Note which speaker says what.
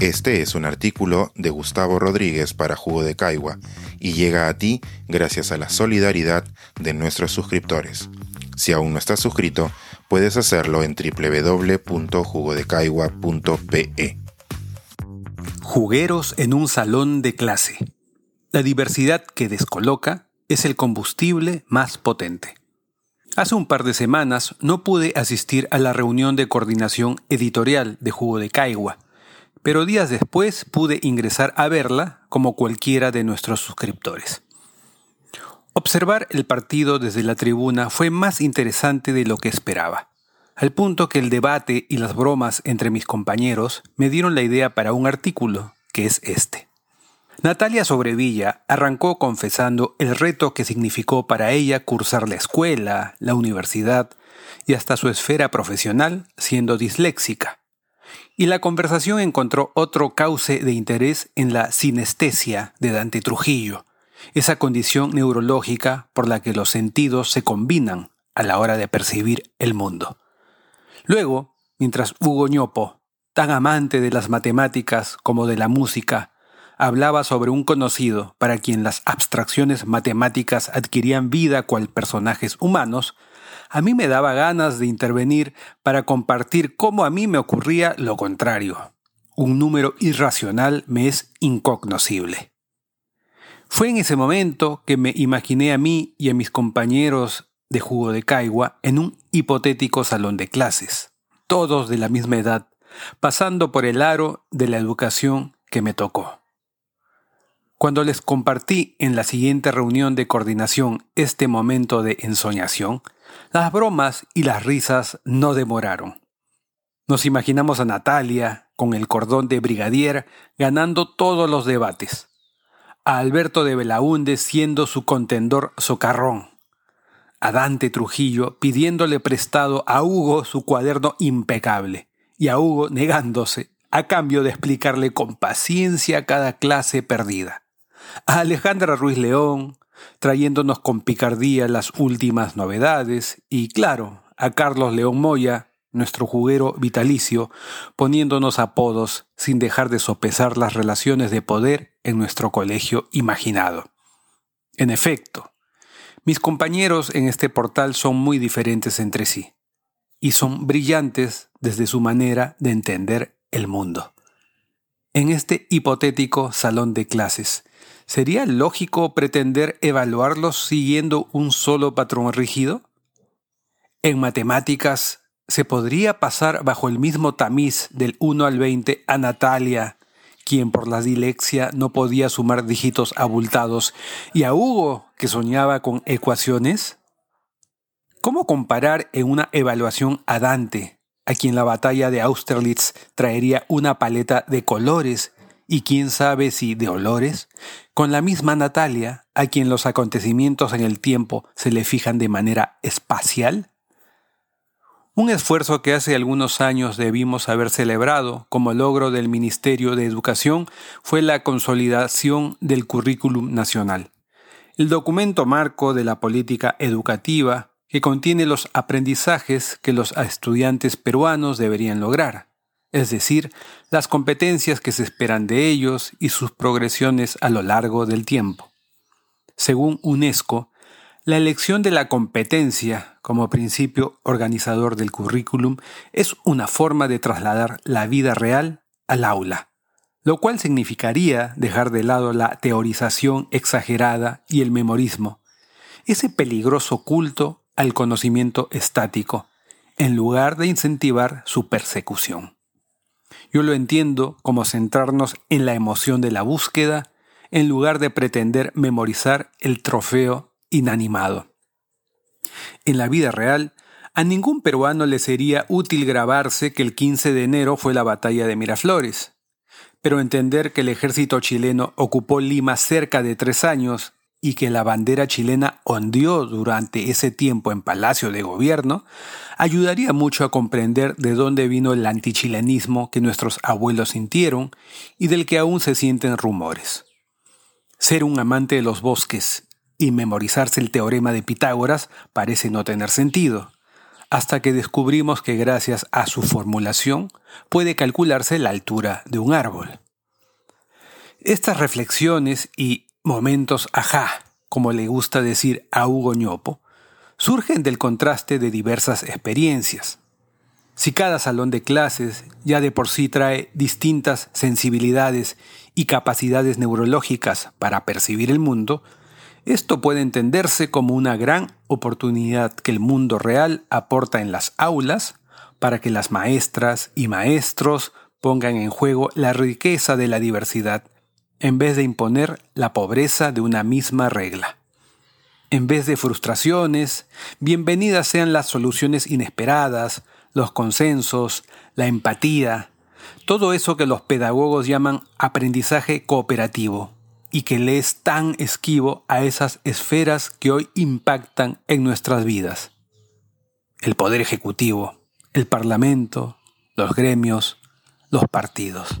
Speaker 1: Este es un artículo de Gustavo Rodríguez para Jugo de Caigua y llega a ti gracias a la solidaridad de nuestros suscriptores. Si aún no estás suscrito, puedes hacerlo en www.jugodecaigua.pe.
Speaker 2: Jugueros en un salón de clase. La diversidad que descoloca es el combustible más potente. Hace un par de semanas no pude asistir a la reunión de coordinación editorial de Jugo de Caigua, pero días después pude ingresar a verla como cualquiera de nuestros suscriptores. Observar el partido desde la tribuna fue más interesante de lo que esperaba, al punto que el debate y las bromas entre mis compañeros me dieron la idea para un artículo, que es este. Natalia Sobrevilla arrancó confesando el reto que significó para ella cursar la escuela, la universidad y hasta su esfera profesional siendo disléxica. Y la conversación encontró otro cauce de interés en la sinestesia de Dante Trujillo, esa condición neurológica por la que los sentidos se combinan a la hora de percibir el mundo. Luego, mientras Hugo Ñopo, tan amante de las matemáticas como de la música, hablaba sobre un conocido para quien las abstracciones matemáticas adquirían vida cual personajes humanos, a mí me daba ganas de intervenir para compartir cómo a mí me ocurría lo contrario. Un número irracional me es incognoscible. Fue en ese momento que me imaginé a mí y a mis compañeros de jugo de caigua en un hipotético salón de clases, todos de la misma edad, pasando por el aro de la educación que me tocó. Cuando les compartí en la siguiente reunión de coordinación este momento de ensoñación, las bromas y las risas no demoraron. Nos imaginamos a Natalia, con el cordón de brigadier, ganando todos los debates, a Alberto de Belaúnde siendo su contendor socarrón, a Dante Trujillo pidiéndole prestado a Hugo su cuaderno impecable, y a Hugo negándose a cambio de explicarle con paciencia cada clase perdida a Alejandra Ruiz León, trayéndonos con picardía las últimas novedades, y claro, a Carlos León Moya, nuestro juguero vitalicio, poniéndonos apodos sin dejar de sopesar las relaciones de poder en nuestro colegio imaginado. En efecto, mis compañeros en este portal son muy diferentes entre sí, y son brillantes desde su manera de entender el mundo. En este hipotético salón de clases, ¿Sería lógico pretender evaluarlos siguiendo un solo patrón rígido? En matemáticas, ¿se podría pasar bajo el mismo tamiz del 1 al 20 a Natalia, quien por la dilexia no podía sumar dígitos abultados, y a Hugo, que soñaba con ecuaciones? ¿Cómo comparar en una evaluación a Dante, a quien la batalla de Austerlitz traería una paleta de colores. Y quién sabe si de olores, con la misma Natalia, a quien los acontecimientos en el tiempo se le fijan de manera espacial? Un esfuerzo que hace algunos años debimos haber celebrado como logro del Ministerio de Educación fue la consolidación del currículum nacional, el documento marco de la política educativa que contiene los aprendizajes que los estudiantes peruanos deberían lograr es decir, las competencias que se esperan de ellos y sus progresiones a lo largo del tiempo. Según UNESCO, la elección de la competencia como principio organizador del currículum es una forma de trasladar la vida real al aula, lo cual significaría dejar de lado la teorización exagerada y el memorismo, ese peligroso culto al conocimiento estático, en lugar de incentivar su persecución. Yo lo entiendo como centrarnos en la emoción de la búsqueda en lugar de pretender memorizar el trofeo inanimado. En la vida real, a ningún peruano le sería útil grabarse que el 15 de enero fue la batalla de Miraflores, pero entender que el ejército chileno ocupó Lima cerca de tres años y que la bandera chilena ondeó durante ese tiempo en Palacio de Gobierno, ayudaría mucho a comprender de dónde vino el antichilenismo que nuestros abuelos sintieron y del que aún se sienten rumores. Ser un amante de los bosques y memorizarse el teorema de Pitágoras parece no tener sentido. hasta que descubrimos que gracias a su formulación puede calcularse la altura de un árbol. Estas reflexiones y momentos ajá, como le gusta decir a Hugo Ñopo, surgen del contraste de diversas experiencias. Si cada salón de clases ya de por sí trae distintas sensibilidades y capacidades neurológicas para percibir el mundo, esto puede entenderse como una gran oportunidad que el mundo real aporta en las aulas para que las maestras y maestros pongan en juego la riqueza de la diversidad en vez de imponer la pobreza de una misma regla. En vez de frustraciones, bienvenidas sean las soluciones inesperadas, los consensos, la empatía, todo eso que los pedagogos llaman aprendizaje cooperativo y que le es tan esquivo a esas esferas que hoy impactan en nuestras vidas. El Poder Ejecutivo, el Parlamento, los gremios, los partidos.